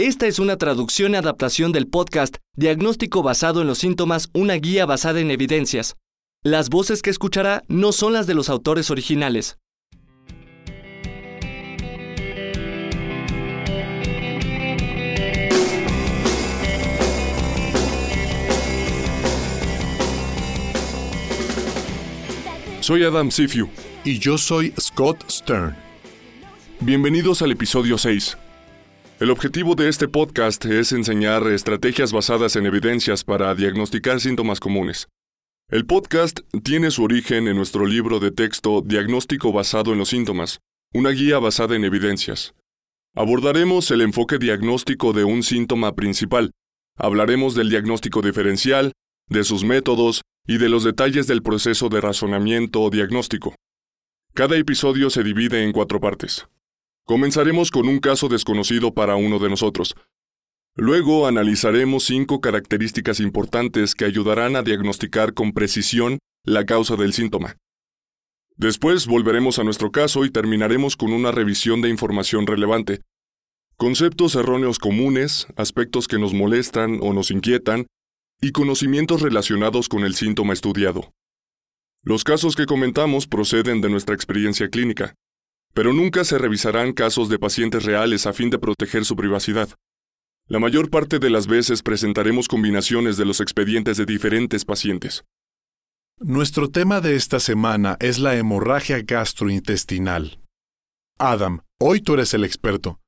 Esta es una traducción y adaptación del podcast Diagnóstico basado en los síntomas, una guía basada en evidencias. Las voces que escuchará no son las de los autores originales. Soy Adam Sifiu. Y yo soy Scott Stern. Bienvenidos al episodio 6. El objetivo de este podcast es enseñar estrategias basadas en evidencias para diagnosticar síntomas comunes. El podcast tiene su origen en nuestro libro de texto Diagnóstico basado en los síntomas, una guía basada en evidencias. Abordaremos el enfoque diagnóstico de un síntoma principal. Hablaremos del diagnóstico diferencial, de sus métodos y de los detalles del proceso de razonamiento diagnóstico. Cada episodio se divide en cuatro partes. Comenzaremos con un caso desconocido para uno de nosotros. Luego analizaremos cinco características importantes que ayudarán a diagnosticar con precisión la causa del síntoma. Después volveremos a nuestro caso y terminaremos con una revisión de información relevante. Conceptos erróneos comunes, aspectos que nos molestan o nos inquietan, y conocimientos relacionados con el síntoma estudiado. Los casos que comentamos proceden de nuestra experiencia clínica pero nunca se revisarán casos de pacientes reales a fin de proteger su privacidad. La mayor parte de las veces presentaremos combinaciones de los expedientes de diferentes pacientes. Nuestro tema de esta semana es la hemorragia gastrointestinal. Adam, hoy tú eres el experto.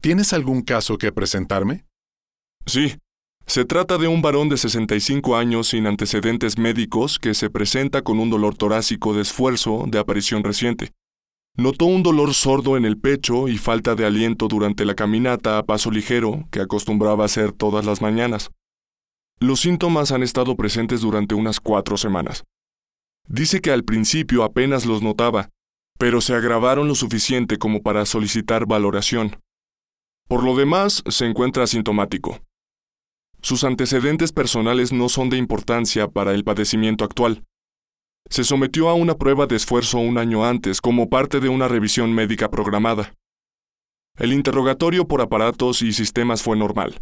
¿Tienes algún caso que presentarme? Sí. Se trata de un varón de 65 años sin antecedentes médicos que se presenta con un dolor torácico de esfuerzo de aparición reciente. Notó un dolor sordo en el pecho y falta de aliento durante la caminata a paso ligero que acostumbraba hacer todas las mañanas. Los síntomas han estado presentes durante unas cuatro semanas. Dice que al principio apenas los notaba, pero se agravaron lo suficiente como para solicitar valoración. Por lo demás, se encuentra asintomático. Sus antecedentes personales no son de importancia para el padecimiento actual se sometió a una prueba de esfuerzo un año antes como parte de una revisión médica programada. El interrogatorio por aparatos y sistemas fue normal,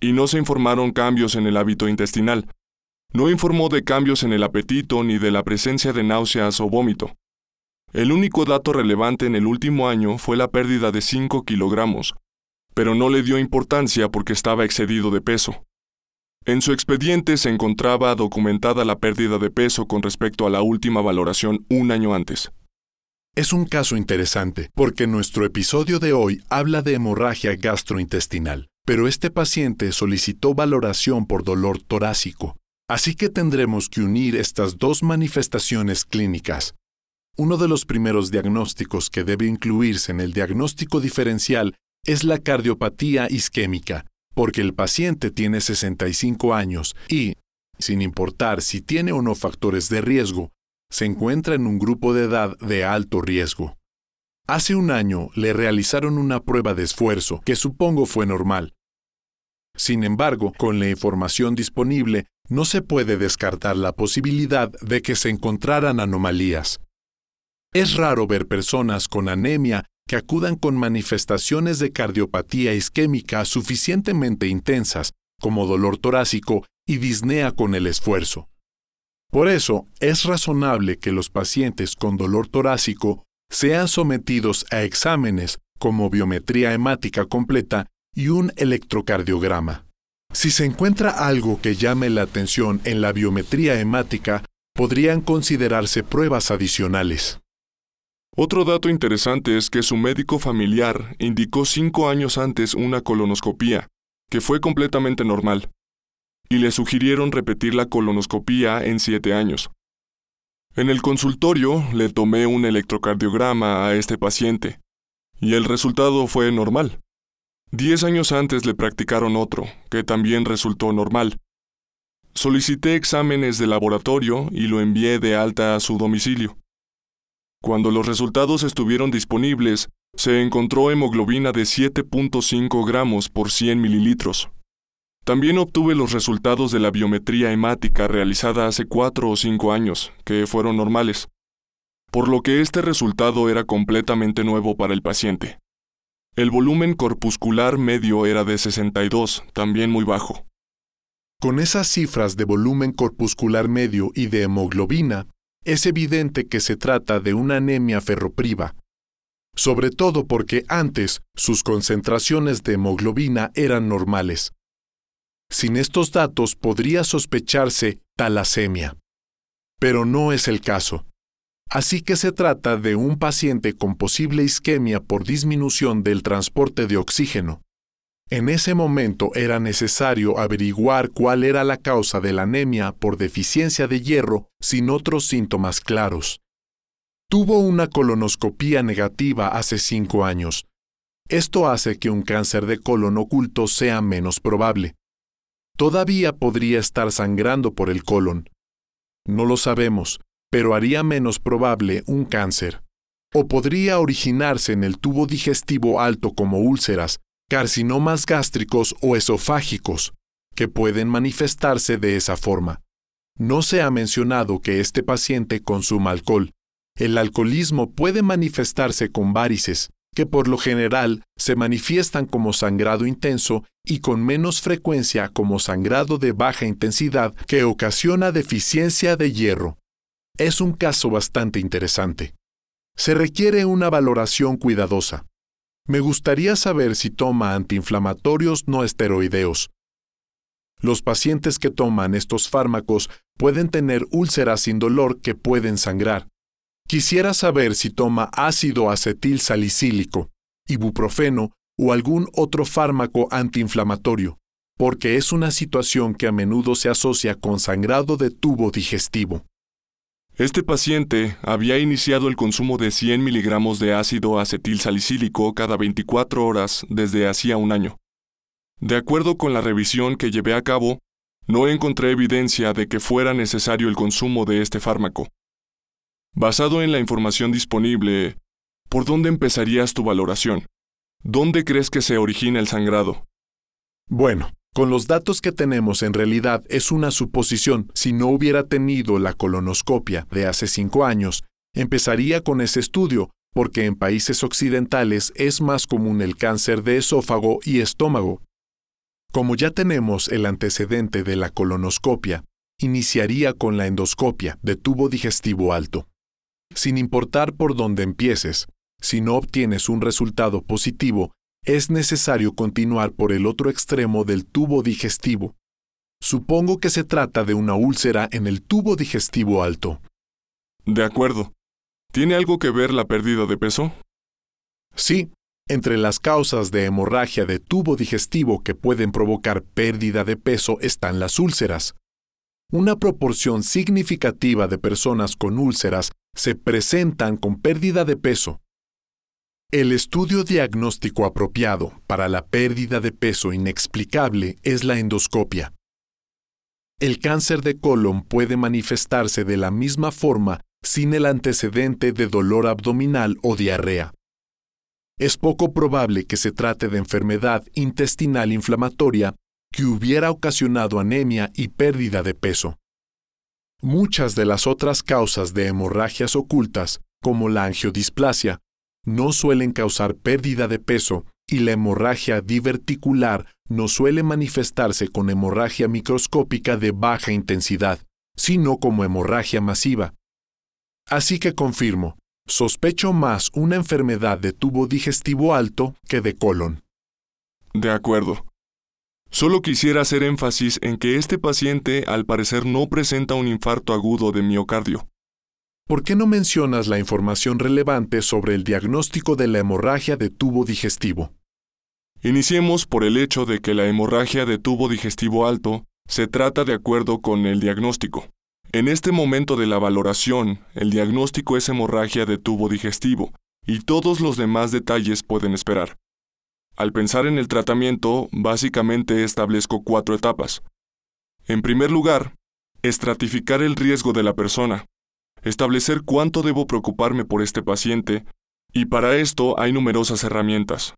y no se informaron cambios en el hábito intestinal. No informó de cambios en el apetito ni de la presencia de náuseas o vómito. El único dato relevante en el último año fue la pérdida de 5 kilogramos, pero no le dio importancia porque estaba excedido de peso. En su expediente se encontraba documentada la pérdida de peso con respecto a la última valoración un año antes. Es un caso interesante, porque nuestro episodio de hoy habla de hemorragia gastrointestinal, pero este paciente solicitó valoración por dolor torácico, así que tendremos que unir estas dos manifestaciones clínicas. Uno de los primeros diagnósticos que debe incluirse en el diagnóstico diferencial es la cardiopatía isquémica, porque el paciente tiene 65 años y, sin importar si tiene o no factores de riesgo, se encuentra en un grupo de edad de alto riesgo. Hace un año le realizaron una prueba de esfuerzo que supongo fue normal. Sin embargo, con la información disponible, no se puede descartar la posibilidad de que se encontraran anomalías. Es raro ver personas con anemia que acudan con manifestaciones de cardiopatía isquémica suficientemente intensas, como dolor torácico y disnea con el esfuerzo. Por eso, es razonable que los pacientes con dolor torácico sean sometidos a exámenes como biometría hemática completa y un electrocardiograma. Si se encuentra algo que llame la atención en la biometría hemática, podrían considerarse pruebas adicionales. Otro dato interesante es que su médico familiar indicó cinco años antes una colonoscopía, que fue completamente normal, y le sugirieron repetir la colonoscopía en siete años. En el consultorio le tomé un electrocardiograma a este paciente, y el resultado fue normal. Diez años antes le practicaron otro, que también resultó normal. Solicité exámenes de laboratorio y lo envié de alta a su domicilio. Cuando los resultados estuvieron disponibles, se encontró hemoglobina de 7.5 gramos por 100 mililitros. También obtuve los resultados de la biometría hemática realizada hace 4 o 5 años, que fueron normales, por lo que este resultado era completamente nuevo para el paciente. El volumen corpuscular medio era de 62, también muy bajo. Con esas cifras de volumen corpuscular medio y de hemoglobina, es evidente que se trata de una anemia ferropriva, sobre todo porque antes sus concentraciones de hemoglobina eran normales. Sin estos datos podría sospecharse talasemia. Pero no es el caso. Así que se trata de un paciente con posible isquemia por disminución del transporte de oxígeno. En ese momento era necesario averiguar cuál era la causa de la anemia por deficiencia de hierro sin otros síntomas claros. Tuvo una colonoscopía negativa hace cinco años. Esto hace que un cáncer de colon oculto sea menos probable. Todavía podría estar sangrando por el colon. No lo sabemos, pero haría menos probable un cáncer. O podría originarse en el tubo digestivo alto como úlceras, carcinomas gástricos o esofágicos, que pueden manifestarse de esa forma. No se ha mencionado que este paciente consuma alcohol. El alcoholismo puede manifestarse con varices, que por lo general se manifiestan como sangrado intenso y con menos frecuencia como sangrado de baja intensidad que ocasiona deficiencia de hierro. Es un caso bastante interesante. Se requiere una valoración cuidadosa. Me gustaría saber si toma antiinflamatorios no esteroideos. Los pacientes que toman estos fármacos pueden tener úlceras sin dolor que pueden sangrar. Quisiera saber si toma ácido acetil salicílico, ibuprofeno o algún otro fármaco antiinflamatorio, porque es una situación que a menudo se asocia con sangrado de tubo digestivo. Este paciente había iniciado el consumo de 100 miligramos de ácido acetil salicílico cada 24 horas desde hacía un año. De acuerdo con la revisión que llevé a cabo, no encontré evidencia de que fuera necesario el consumo de este fármaco. Basado en la información disponible, ¿por dónde empezarías tu valoración? ¿Dónde crees que se origina el sangrado? Bueno, con los datos que tenemos en realidad es una suposición. Si no hubiera tenido la colonoscopia de hace cinco años, empezaría con ese estudio, porque en países occidentales es más común el cáncer de esófago y estómago. Como ya tenemos el antecedente de la colonoscopia, iniciaría con la endoscopia de tubo digestivo alto. Sin importar por dónde empieces, si no obtienes un resultado positivo, es necesario continuar por el otro extremo del tubo digestivo. Supongo que se trata de una úlcera en el tubo digestivo alto. De acuerdo. ¿Tiene algo que ver la pérdida de peso? Sí, entre las causas de hemorragia de tubo digestivo que pueden provocar pérdida de peso están las úlceras. Una proporción significativa de personas con úlceras se presentan con pérdida de peso. El estudio diagnóstico apropiado para la pérdida de peso inexplicable es la endoscopia. El cáncer de colon puede manifestarse de la misma forma sin el antecedente de dolor abdominal o diarrea. Es poco probable que se trate de enfermedad intestinal inflamatoria que hubiera ocasionado anemia y pérdida de peso. Muchas de las otras causas de hemorragias ocultas, como la angiodisplasia, no suelen causar pérdida de peso y la hemorragia diverticular no suele manifestarse con hemorragia microscópica de baja intensidad, sino como hemorragia masiva. Así que confirmo, sospecho más una enfermedad de tubo digestivo alto que de colon. De acuerdo. Solo quisiera hacer énfasis en que este paciente al parecer no presenta un infarto agudo de miocardio. ¿Por qué no mencionas la información relevante sobre el diagnóstico de la hemorragia de tubo digestivo? Iniciemos por el hecho de que la hemorragia de tubo digestivo alto se trata de acuerdo con el diagnóstico. En este momento de la valoración, el diagnóstico es hemorragia de tubo digestivo, y todos los demás detalles pueden esperar. Al pensar en el tratamiento, básicamente establezco cuatro etapas. En primer lugar, estratificar el riesgo de la persona, establecer cuánto debo preocuparme por este paciente, y para esto hay numerosas herramientas.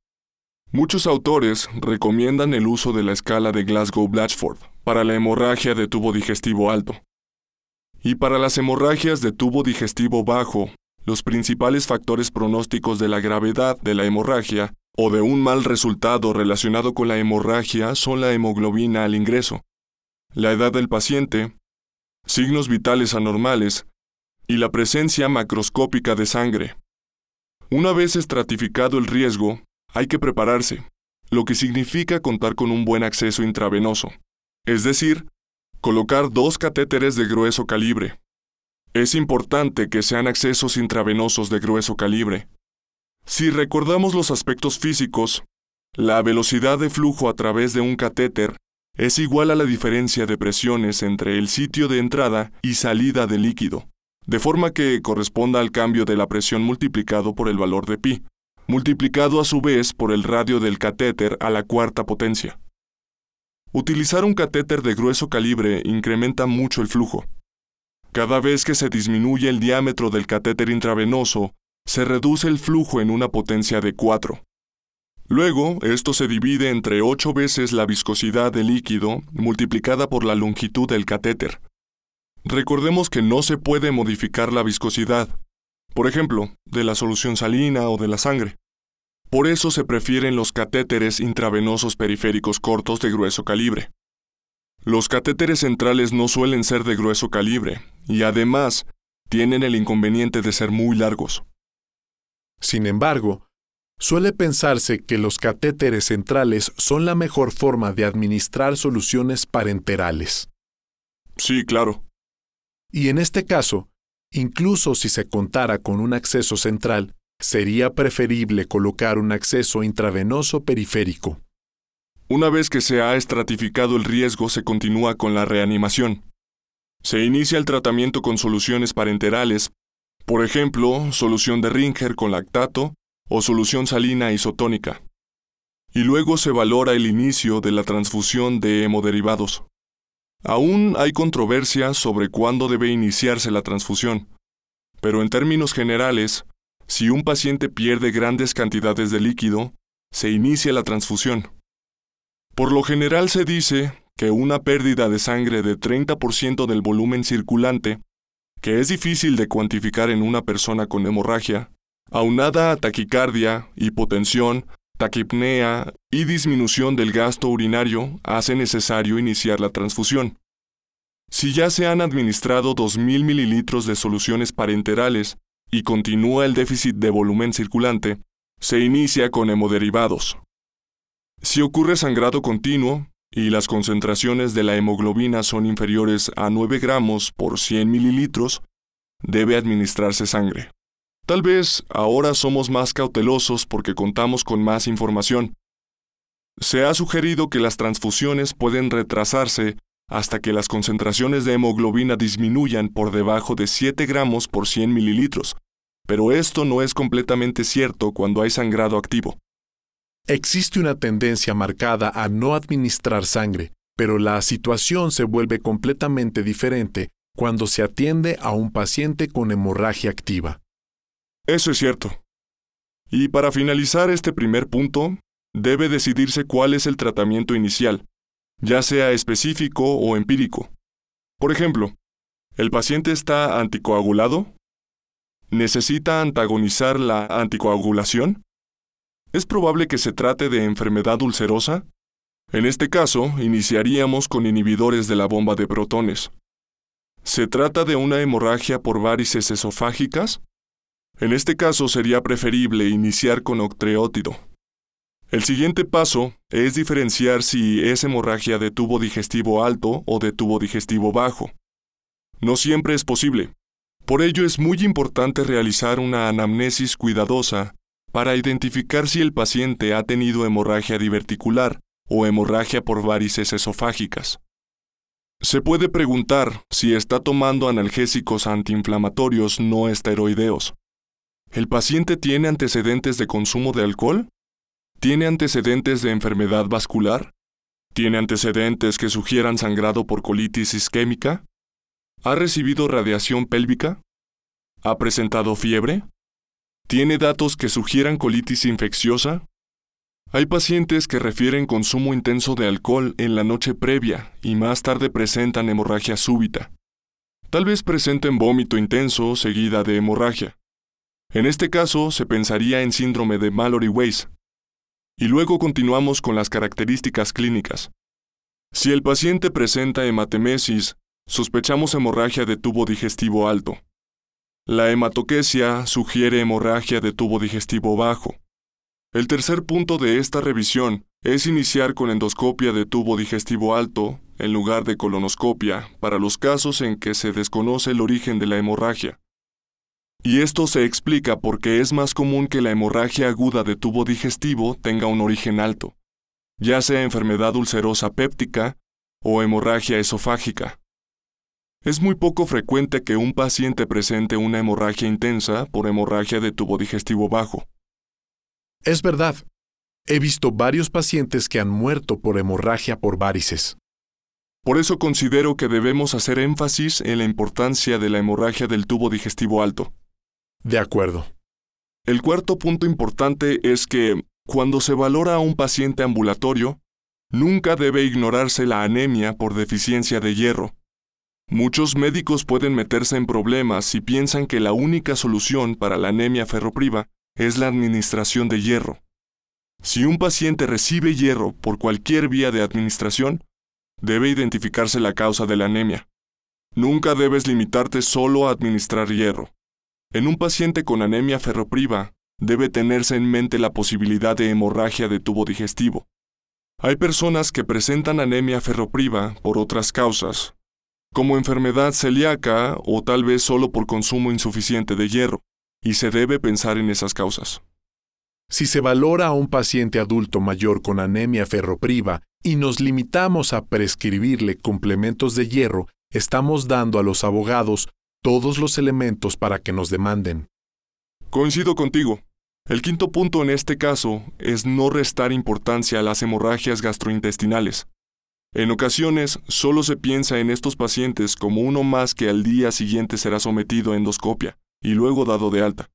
Muchos autores recomiendan el uso de la escala de Glasgow-Blatchford para la hemorragia de tubo digestivo alto. Y para las hemorragias de tubo digestivo bajo, los principales factores pronósticos de la gravedad de la hemorragia o de un mal resultado relacionado con la hemorragia son la hemoglobina al ingreso, la edad del paciente, signos vitales anormales y la presencia macroscópica de sangre. Una vez estratificado el riesgo, hay que prepararse, lo que significa contar con un buen acceso intravenoso, es decir, colocar dos catéteres de grueso calibre. Es importante que sean accesos intravenosos de grueso calibre. Si recordamos los aspectos físicos, la velocidad de flujo a través de un catéter es igual a la diferencia de presiones entre el sitio de entrada y salida del líquido de forma que corresponda al cambio de la presión multiplicado por el valor de pi, multiplicado a su vez por el radio del catéter a la cuarta potencia. Utilizar un catéter de grueso calibre incrementa mucho el flujo. Cada vez que se disminuye el diámetro del catéter intravenoso, se reduce el flujo en una potencia de 4. Luego, esto se divide entre 8 veces la viscosidad del líquido multiplicada por la longitud del catéter, Recordemos que no se puede modificar la viscosidad, por ejemplo, de la solución salina o de la sangre. Por eso se prefieren los catéteres intravenosos periféricos cortos de grueso calibre. Los catéteres centrales no suelen ser de grueso calibre y además tienen el inconveniente de ser muy largos. Sin embargo, suele pensarse que los catéteres centrales son la mejor forma de administrar soluciones parenterales. Sí, claro. Y en este caso, incluso si se contara con un acceso central, sería preferible colocar un acceso intravenoso periférico. Una vez que se ha estratificado el riesgo, se continúa con la reanimación. Se inicia el tratamiento con soluciones parenterales, por ejemplo, solución de Ringer con lactato o solución salina isotónica. Y luego se valora el inicio de la transfusión de hemoderivados. Aún hay controversia sobre cuándo debe iniciarse la transfusión, pero en términos generales, si un paciente pierde grandes cantidades de líquido, se inicia la transfusión. Por lo general se dice que una pérdida de sangre de 30% del volumen circulante, que es difícil de cuantificar en una persona con hemorragia, aunada a taquicardia, hipotensión, taquipnea y disminución del gasto urinario hace necesario iniciar la transfusión. Si ya se han administrado 2.000 mililitros de soluciones parenterales y continúa el déficit de volumen circulante, se inicia con hemoderivados. Si ocurre sangrado continuo y las concentraciones de la hemoglobina son inferiores a 9 gramos por 100 mililitros, debe administrarse sangre. Tal vez ahora somos más cautelosos porque contamos con más información. Se ha sugerido que las transfusiones pueden retrasarse hasta que las concentraciones de hemoglobina disminuyan por debajo de 7 gramos por 100 mililitros, pero esto no es completamente cierto cuando hay sangrado activo. Existe una tendencia marcada a no administrar sangre, pero la situación se vuelve completamente diferente cuando se atiende a un paciente con hemorragia activa. Eso es cierto. Y para finalizar este primer punto, debe decidirse cuál es el tratamiento inicial, ya sea específico o empírico. Por ejemplo, ¿el paciente está anticoagulado? ¿Necesita antagonizar la anticoagulación? ¿Es probable que se trate de enfermedad ulcerosa? En este caso, iniciaríamos con inhibidores de la bomba de protones. ¿Se trata de una hemorragia por varices esofágicas? En este caso sería preferible iniciar con octreótido. El siguiente paso es diferenciar si es hemorragia de tubo digestivo alto o de tubo digestivo bajo. No siempre es posible. Por ello es muy importante realizar una anamnesis cuidadosa para identificar si el paciente ha tenido hemorragia diverticular o hemorragia por varices esofágicas. Se puede preguntar si está tomando analgésicos antiinflamatorios no esteroideos. ¿El paciente tiene antecedentes de consumo de alcohol? ¿Tiene antecedentes de enfermedad vascular? ¿Tiene antecedentes que sugieran sangrado por colitis isquémica? ¿Ha recibido radiación pélvica? ¿Ha presentado fiebre? ¿Tiene datos que sugieran colitis infecciosa? Hay pacientes que refieren consumo intenso de alcohol en la noche previa y más tarde presentan hemorragia súbita. Tal vez presenten vómito intenso seguida de hemorragia. En este caso, se pensaría en síndrome de Mallory-Weiss. y luego continuamos con las características clínicas. Si el paciente presenta hematemesis, sospechamos hemorragia de tubo digestivo alto. La hematoquesia sugiere hemorragia de tubo digestivo bajo. El tercer punto de esta revisión es iniciar con endoscopia de tubo digestivo alto en lugar de colonoscopia para los casos en que se desconoce el origen de la hemorragia. Y esto se explica porque es más común que la hemorragia aguda de tubo digestivo tenga un origen alto, ya sea enfermedad ulcerosa péptica o hemorragia esofágica. Es muy poco frecuente que un paciente presente una hemorragia intensa por hemorragia de tubo digestivo bajo. Es verdad. He visto varios pacientes que han muerto por hemorragia por varices. Por eso considero que debemos hacer énfasis en la importancia de la hemorragia del tubo digestivo alto. De acuerdo. El cuarto punto importante es que, cuando se valora a un paciente ambulatorio, nunca debe ignorarse la anemia por deficiencia de hierro. Muchos médicos pueden meterse en problemas si piensan que la única solución para la anemia ferropriva es la administración de hierro. Si un paciente recibe hierro por cualquier vía de administración, debe identificarse la causa de la anemia. Nunca debes limitarte solo a administrar hierro. En un paciente con anemia ferropriva, debe tenerse en mente la posibilidad de hemorragia de tubo digestivo. Hay personas que presentan anemia ferropriva por otras causas, como enfermedad celíaca o tal vez solo por consumo insuficiente de hierro, y se debe pensar en esas causas. Si se valora a un paciente adulto mayor con anemia ferropriva y nos limitamos a prescribirle complementos de hierro, estamos dando a los abogados todos los elementos para que nos demanden. Coincido contigo. El quinto punto en este caso es no restar importancia a las hemorragias gastrointestinales. En ocasiones solo se piensa en estos pacientes como uno más que al día siguiente será sometido a endoscopia y luego dado de alta.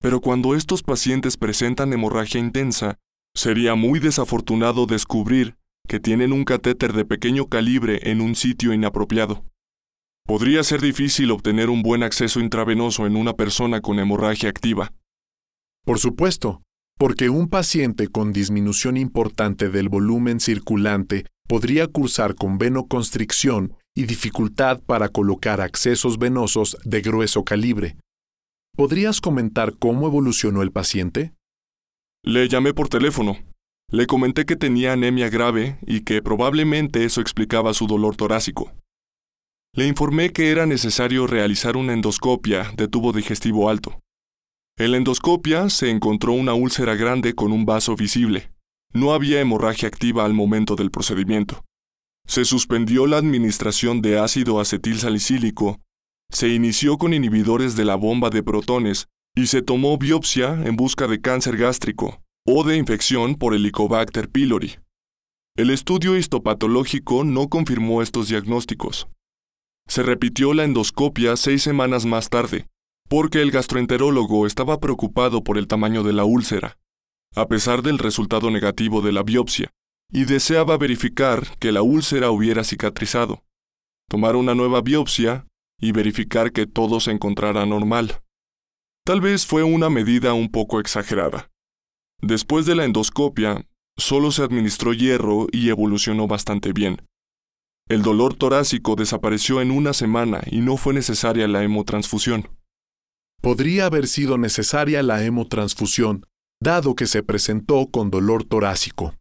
Pero cuando estos pacientes presentan hemorragia intensa, sería muy desafortunado descubrir que tienen un catéter de pequeño calibre en un sitio inapropiado. Podría ser difícil obtener un buen acceso intravenoso en una persona con hemorragia activa. Por supuesto, porque un paciente con disminución importante del volumen circulante podría cursar con venoconstricción y dificultad para colocar accesos venosos de grueso calibre. ¿Podrías comentar cómo evolucionó el paciente? Le llamé por teléfono. Le comenté que tenía anemia grave y que probablemente eso explicaba su dolor torácico. Le informé que era necesario realizar una endoscopia de tubo digestivo alto. En la endoscopia se encontró una úlcera grande con un vaso visible. No había hemorragia activa al momento del procedimiento. Se suspendió la administración de ácido acetil salicílico, se inició con inhibidores de la bomba de protones y se tomó biopsia en busca de cáncer gástrico o de infección por Helicobacter pylori. El estudio histopatológico no confirmó estos diagnósticos. Se repitió la endoscopia seis semanas más tarde, porque el gastroenterólogo estaba preocupado por el tamaño de la úlcera, a pesar del resultado negativo de la biopsia, y deseaba verificar que la úlcera hubiera cicatrizado. Tomar una nueva biopsia y verificar que todo se encontrara normal. Tal vez fue una medida un poco exagerada. Después de la endoscopia, solo se administró hierro y evolucionó bastante bien. El dolor torácico desapareció en una semana y no fue necesaria la hemotransfusión. Podría haber sido necesaria la hemotransfusión, dado que se presentó con dolor torácico.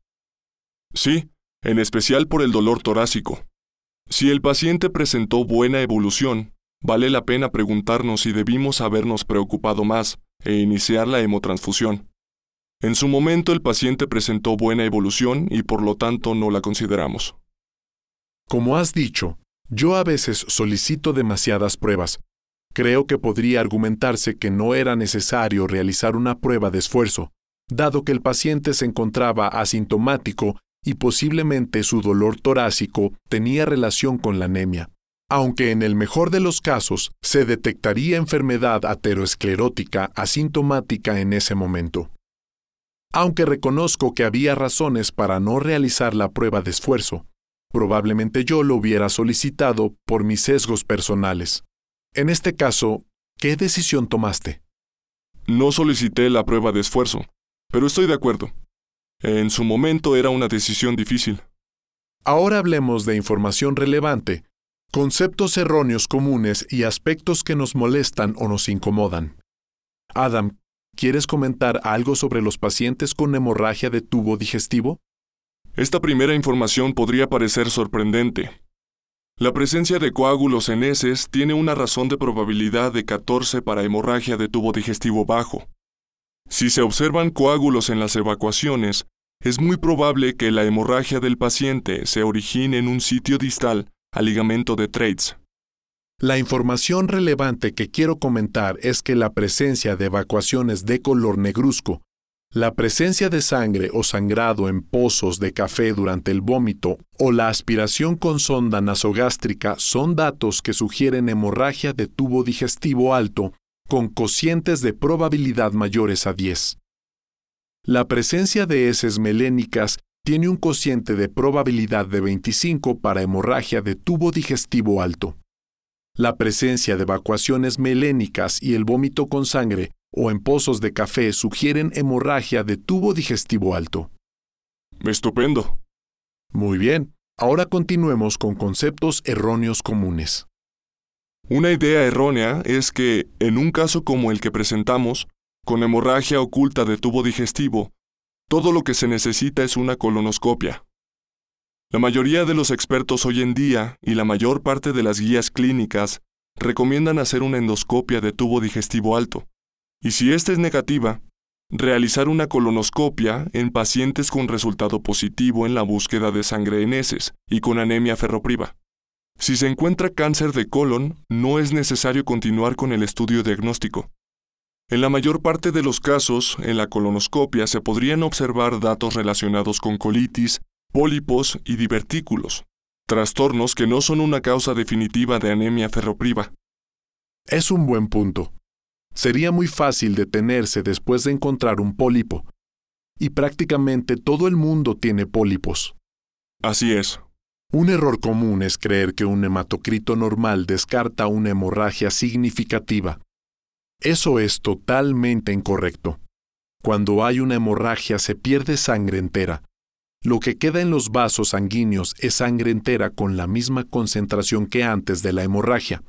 Sí, en especial por el dolor torácico. Si el paciente presentó buena evolución, vale la pena preguntarnos si debimos habernos preocupado más e iniciar la hemotransfusión. En su momento el paciente presentó buena evolución y por lo tanto no la consideramos. Como has dicho, yo a veces solicito demasiadas pruebas. Creo que podría argumentarse que no era necesario realizar una prueba de esfuerzo, dado que el paciente se encontraba asintomático y posiblemente su dolor torácico tenía relación con la anemia, aunque en el mejor de los casos se detectaría enfermedad ateroesclerótica asintomática en ese momento. Aunque reconozco que había razones para no realizar la prueba de esfuerzo, Probablemente yo lo hubiera solicitado por mis sesgos personales. En este caso, ¿qué decisión tomaste? No solicité la prueba de esfuerzo, pero estoy de acuerdo. En su momento era una decisión difícil. Ahora hablemos de información relevante, conceptos erróneos comunes y aspectos que nos molestan o nos incomodan. Adam, ¿quieres comentar algo sobre los pacientes con hemorragia de tubo digestivo? Esta primera información podría parecer sorprendente. La presencia de coágulos en heces tiene una razón de probabilidad de 14 para hemorragia de tubo digestivo bajo. Si se observan coágulos en las evacuaciones, es muy probable que la hemorragia del paciente se origine en un sitio distal al ligamento de Treitz. La información relevante que quiero comentar es que la presencia de evacuaciones de color negruzco, la presencia de sangre o sangrado en pozos de café durante el vómito o la aspiración con sonda nasogástrica son datos que sugieren hemorragia de tubo digestivo alto con cocientes de probabilidad mayores a 10. La presencia de heces melénicas tiene un cociente de probabilidad de 25 para hemorragia de tubo digestivo alto. La presencia de evacuaciones melénicas y el vómito con sangre o en pozos de café sugieren hemorragia de tubo digestivo alto. Estupendo. Muy bien, ahora continuemos con conceptos erróneos comunes. Una idea errónea es que, en un caso como el que presentamos, con hemorragia oculta de tubo digestivo, todo lo que se necesita es una colonoscopia. La mayoría de los expertos hoy en día y la mayor parte de las guías clínicas recomiendan hacer una endoscopia de tubo digestivo alto, y si esta es negativa, realizar una colonoscopia en pacientes con resultado positivo en la búsqueda de sangre en heces y con anemia ferropriva. Si se encuentra cáncer de colon, no es necesario continuar con el estudio diagnóstico. En la mayor parte de los casos, en la colonoscopia se podrían observar datos relacionados con colitis, pólipos y divertículos, trastornos que no son una causa definitiva de anemia ferropriva. Es un buen punto. Sería muy fácil detenerse después de encontrar un pólipo. Y prácticamente todo el mundo tiene pólipos. Así es. Un error común es creer que un hematocrito normal descarta una hemorragia significativa. Eso es totalmente incorrecto. Cuando hay una hemorragia se pierde sangre entera. Lo que queda en los vasos sanguíneos es sangre entera con la misma concentración que antes de la hemorragia,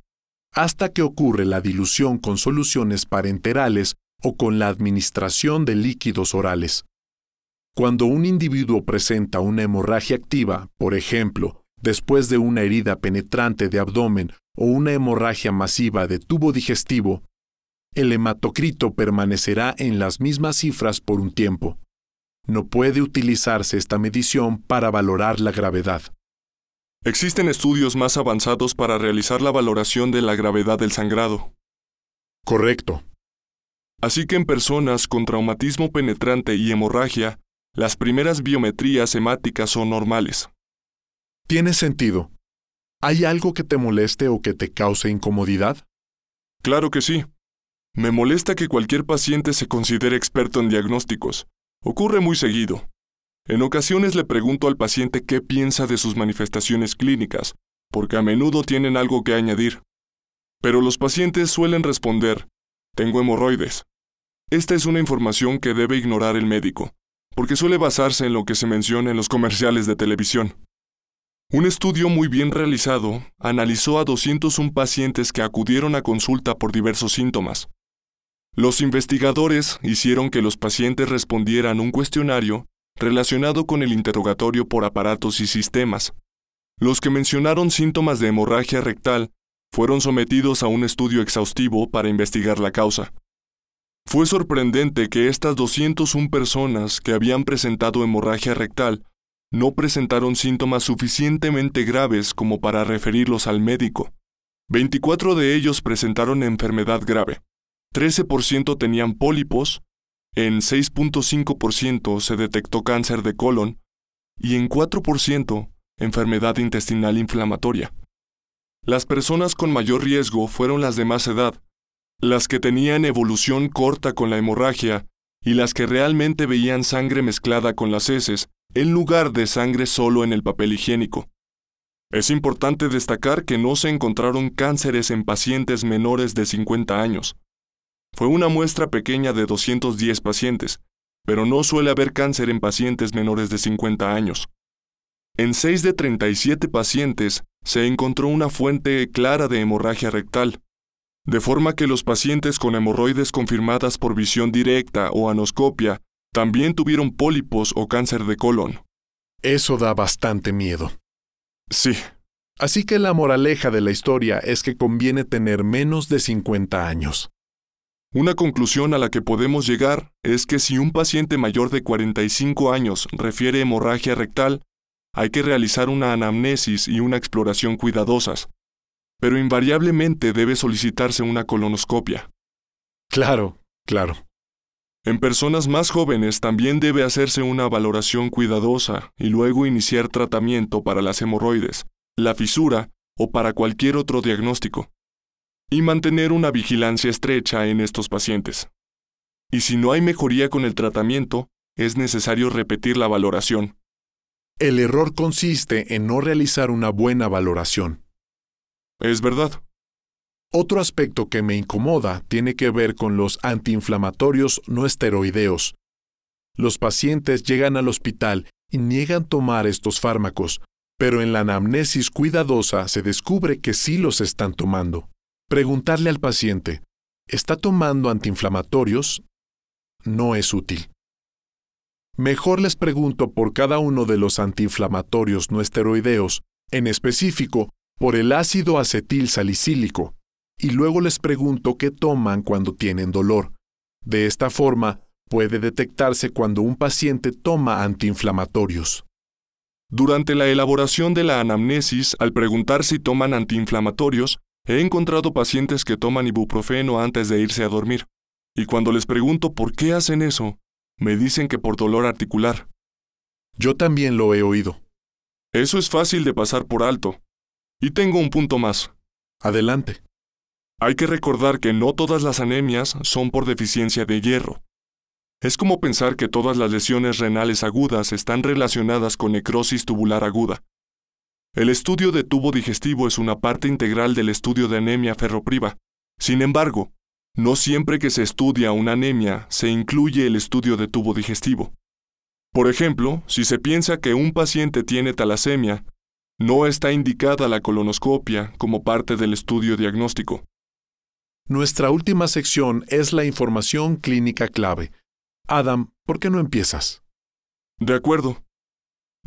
hasta que ocurre la dilución con soluciones parenterales o con la administración de líquidos orales. Cuando un individuo presenta una hemorragia activa, por ejemplo, después de una herida penetrante de abdomen o una hemorragia masiva de tubo digestivo, el hematocrito permanecerá en las mismas cifras por un tiempo. No puede utilizarse esta medición para valorar la gravedad. Existen estudios más avanzados para realizar la valoración de la gravedad del sangrado. Correcto. Así que en personas con traumatismo penetrante y hemorragia, las primeras biometrías hemáticas son normales. Tiene sentido. ¿Hay algo que te moleste o que te cause incomodidad? Claro que sí. Me molesta que cualquier paciente se considere experto en diagnósticos. Ocurre muy seguido. En ocasiones le pregunto al paciente qué piensa de sus manifestaciones clínicas, porque a menudo tienen algo que añadir. Pero los pacientes suelen responder, tengo hemorroides. Esta es una información que debe ignorar el médico, porque suele basarse en lo que se menciona en los comerciales de televisión. Un estudio muy bien realizado analizó a 201 pacientes que acudieron a consulta por diversos síntomas. Los investigadores hicieron que los pacientes respondieran un cuestionario relacionado con el interrogatorio por aparatos y sistemas. Los que mencionaron síntomas de hemorragia rectal fueron sometidos a un estudio exhaustivo para investigar la causa. Fue sorprendente que estas 201 personas que habían presentado hemorragia rectal no presentaron síntomas suficientemente graves como para referirlos al médico. 24 de ellos presentaron enfermedad grave. 13% tenían pólipos, en 6.5% se detectó cáncer de colon y en 4% enfermedad intestinal inflamatoria. Las personas con mayor riesgo fueron las de más edad, las que tenían evolución corta con la hemorragia y las que realmente veían sangre mezclada con las heces en lugar de sangre solo en el papel higiénico. Es importante destacar que no se encontraron cánceres en pacientes menores de 50 años. Fue una muestra pequeña de 210 pacientes, pero no suele haber cáncer en pacientes menores de 50 años. En 6 de 37 pacientes se encontró una fuente clara de hemorragia rectal, de forma que los pacientes con hemorroides confirmadas por visión directa o anoscopia también tuvieron pólipos o cáncer de colon. Eso da bastante miedo. Sí. Así que la moraleja de la historia es que conviene tener menos de 50 años. Una conclusión a la que podemos llegar es que si un paciente mayor de 45 años refiere hemorragia rectal, hay que realizar una anamnesis y una exploración cuidadosas, pero invariablemente debe solicitarse una colonoscopia. Claro, claro. En personas más jóvenes también debe hacerse una valoración cuidadosa y luego iniciar tratamiento para las hemorroides, la fisura o para cualquier otro diagnóstico. Y mantener una vigilancia estrecha en estos pacientes. Y si no hay mejoría con el tratamiento, es necesario repetir la valoración. El error consiste en no realizar una buena valoración. Es verdad. Otro aspecto que me incomoda tiene que ver con los antiinflamatorios no esteroideos. Los pacientes llegan al hospital y niegan tomar estos fármacos, pero en la anamnesis cuidadosa se descubre que sí los están tomando. Preguntarle al paciente, ¿está tomando antiinflamatorios? No es útil. Mejor les pregunto por cada uno de los antiinflamatorios no esteroideos, en específico por el ácido acetil salicílico, y luego les pregunto qué toman cuando tienen dolor. De esta forma, puede detectarse cuando un paciente toma antiinflamatorios. Durante la elaboración de la anamnesis, al preguntar si toman antiinflamatorios, he encontrado pacientes que toman ibuprofeno antes de irse a dormir, y cuando les pregunto por qué hacen eso, me dicen que por dolor articular. Yo también lo he oído. Eso es fácil de pasar por alto. Y tengo un punto más. Adelante. Hay que recordar que no todas las anemias son por deficiencia de hierro. Es como pensar que todas las lesiones renales agudas están relacionadas con necrosis tubular aguda. El estudio de tubo digestivo es una parte integral del estudio de anemia ferropriva. Sin embargo, no siempre que se estudia una anemia se incluye el estudio de tubo digestivo. Por ejemplo, si se piensa que un paciente tiene talasemia, no está indicada la colonoscopia como parte del estudio diagnóstico. Nuestra última sección es la información clínica clave. Adam, ¿por qué no empiezas? De acuerdo.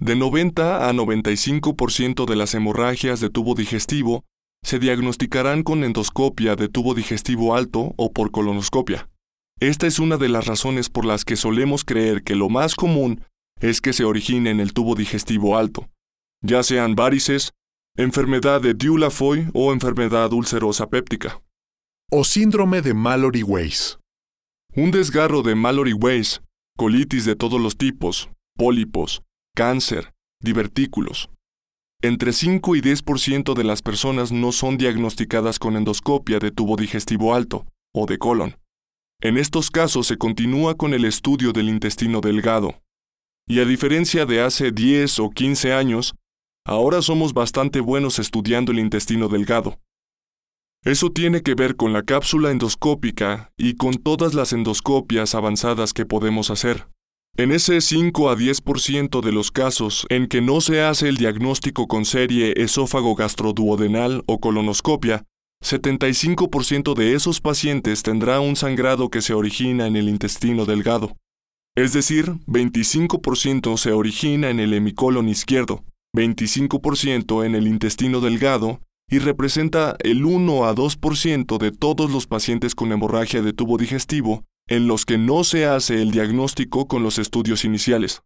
De 90 a 95% de las hemorragias de tubo digestivo se diagnosticarán con endoscopia de tubo digestivo alto o por colonoscopia. Esta es una de las razones por las que solemos creer que lo más común es que se origine en el tubo digestivo alto, ya sean varices, enfermedad de Dulafoy o enfermedad ulcerosa péptica. O síndrome de Mallory-Weiss. Un desgarro de Mallory-Weiss, colitis de todos los tipos, pólipos, cáncer, divertículos. Entre 5 y 10% de las personas no son diagnosticadas con endoscopia de tubo digestivo alto o de colon. En estos casos se continúa con el estudio del intestino delgado. Y a diferencia de hace 10 o 15 años, Ahora somos bastante buenos estudiando el intestino delgado. Eso tiene que ver con la cápsula endoscópica y con todas las endoscopias avanzadas que podemos hacer. En ese 5 a 10% de los casos en que no se hace el diagnóstico con serie esófago gastroduodenal o colonoscopia, 75% de esos pacientes tendrá un sangrado que se origina en el intestino delgado. Es decir, 25% se origina en el hemicolon izquierdo, 25% en el intestino delgado y representa el 1 a 2% de todos los pacientes con hemorragia de tubo digestivo en los que no se hace el diagnóstico con los estudios iniciales.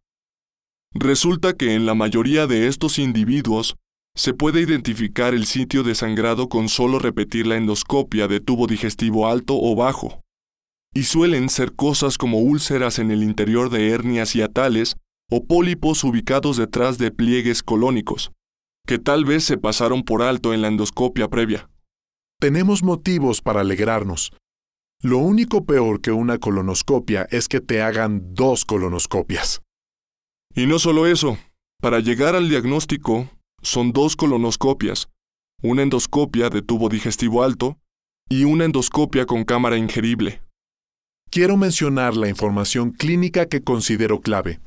Resulta que en la mayoría de estos individuos se puede identificar el sitio de sangrado con solo repetir la endoscopia de tubo digestivo alto o bajo. Y suelen ser cosas como úlceras en el interior de hernias y atales o pólipos ubicados detrás de pliegues colónicos, que tal vez se pasaron por alto en la endoscopia previa. Tenemos motivos para alegrarnos. Lo único peor que una colonoscopia es que te hagan dos colonoscopias. Y no solo eso, para llegar al diagnóstico son dos colonoscopias, una endoscopia de tubo digestivo alto y una endoscopia con cámara ingerible. quiero mencionar la información clínica que considero clave.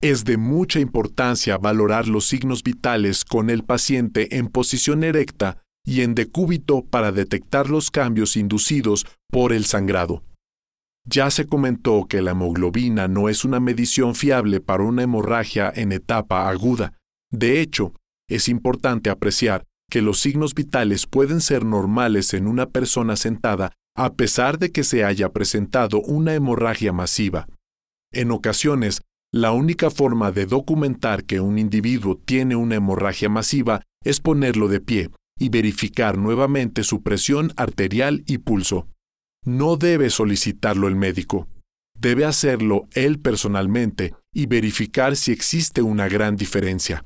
Es de mucha importancia valorar los signos vitales con el paciente en posición erecta y en decúbito para detectar los cambios inducidos por el sangrado. Ya se comentó que la hemoglobina no es una medición fiable para una hemorragia en etapa aguda. De hecho, es importante apreciar que los signos vitales pueden ser normales en una persona sentada a pesar de que se haya presentado una hemorragia masiva. En ocasiones, la única forma de documentar que un individuo tiene una hemorragia masiva es ponerlo de pie y verificar nuevamente su presión arterial y pulso. No debe solicitarlo el médico. Debe hacerlo él personalmente y verificar si existe una gran diferencia.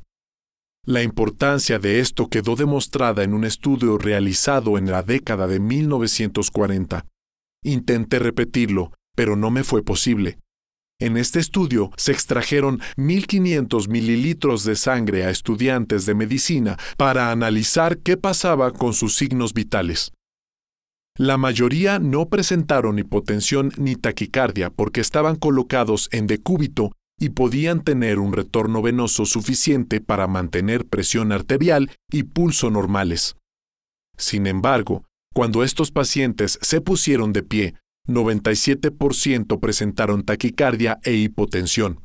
La importancia de esto quedó demostrada en un estudio realizado en la década de 1940. Intenté repetirlo, pero no me fue posible. En este estudio se extrajeron 1.500 mililitros de sangre a estudiantes de medicina para analizar qué pasaba con sus signos vitales. La mayoría no presentaron hipotensión ni taquicardia porque estaban colocados en decúbito y podían tener un retorno venoso suficiente para mantener presión arterial y pulso normales. Sin embargo, cuando estos pacientes se pusieron de pie 97% presentaron taquicardia e hipotensión.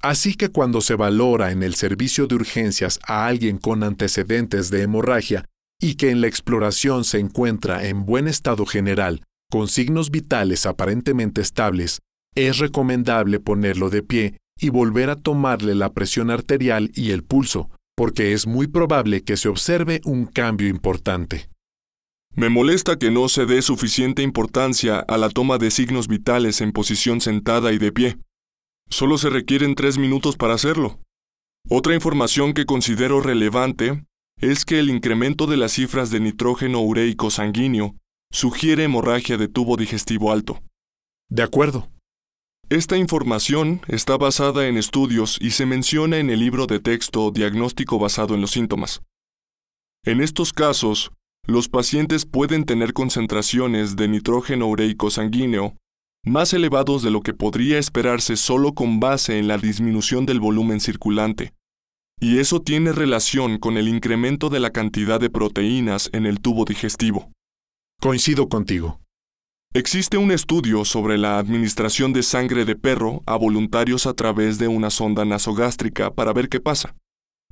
Así que cuando se valora en el servicio de urgencias a alguien con antecedentes de hemorragia y que en la exploración se encuentra en buen estado general, con signos vitales aparentemente estables, es recomendable ponerlo de pie y volver a tomarle la presión arterial y el pulso, porque es muy probable que se observe un cambio importante. Me molesta que no se dé suficiente importancia a la toma de signos vitales en posición sentada y de pie. Solo se requieren tres minutos para hacerlo. Otra información que considero relevante es que el incremento de las cifras de nitrógeno ureico sanguíneo sugiere hemorragia de tubo digestivo alto. De acuerdo. Esta información está basada en estudios y se menciona en el libro de texto Diagnóstico basado en los síntomas. En estos casos, los pacientes pueden tener concentraciones de nitrógeno ureico sanguíneo más elevados de lo que podría esperarse solo con base en la disminución del volumen circulante. Y eso tiene relación con el incremento de la cantidad de proteínas en el tubo digestivo. Coincido contigo. Existe un estudio sobre la administración de sangre de perro a voluntarios a través de una sonda nasogástrica para ver qué pasa.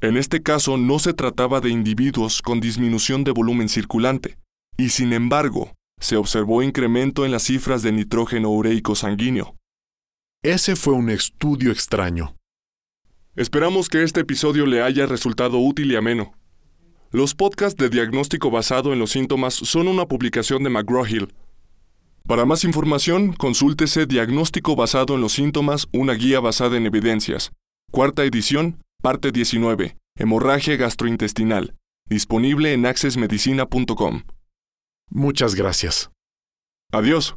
En este caso no se trataba de individuos con disminución de volumen circulante, y sin embargo, se observó incremento en las cifras de nitrógeno ureico sanguíneo. Ese fue un estudio extraño. Esperamos que este episodio le haya resultado útil y ameno. Los podcasts de diagnóstico basado en los síntomas son una publicación de McGraw-Hill. Para más información, consúltese Diagnóstico basado en los síntomas, una guía basada en evidencias. Cuarta edición, Parte 19. Hemorragia gastrointestinal. Disponible en accessmedicina.com. Muchas gracias. Adiós.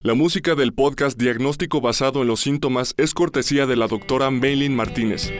La música del podcast Diagnóstico basado en los síntomas es cortesía de la doctora Maylin Martínez.